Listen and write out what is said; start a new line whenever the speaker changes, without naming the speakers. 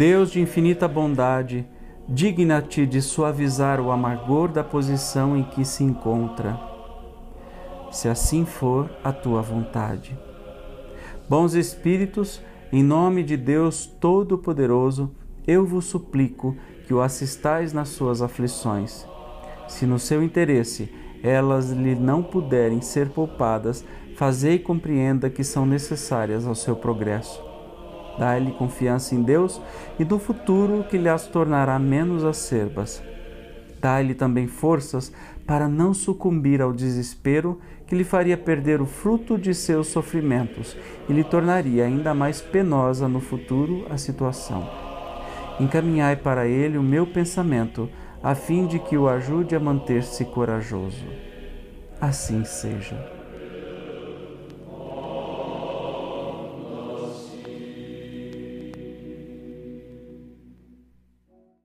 Deus de infinita bondade, digna-te de suavizar o amargor da posição em que se encontra, se assim for a tua vontade. Bons Espíritos, em nome de Deus Todo-Poderoso, eu vos suplico que o assistais nas suas aflições. Se no seu interesse elas lhe não puderem ser poupadas, fazei compreenda que são necessárias ao seu progresso. Dai-lhe confiança em Deus e no futuro que lhe as tornará menos acerbas. Dai-lhe também forças para não sucumbir ao desespero que lhe faria perder o fruto de seus sofrimentos e lhe tornaria ainda mais penosa no futuro a situação. Encaminhai para ele o meu pensamento, a fim de que o ajude a manter-se corajoso. Assim seja.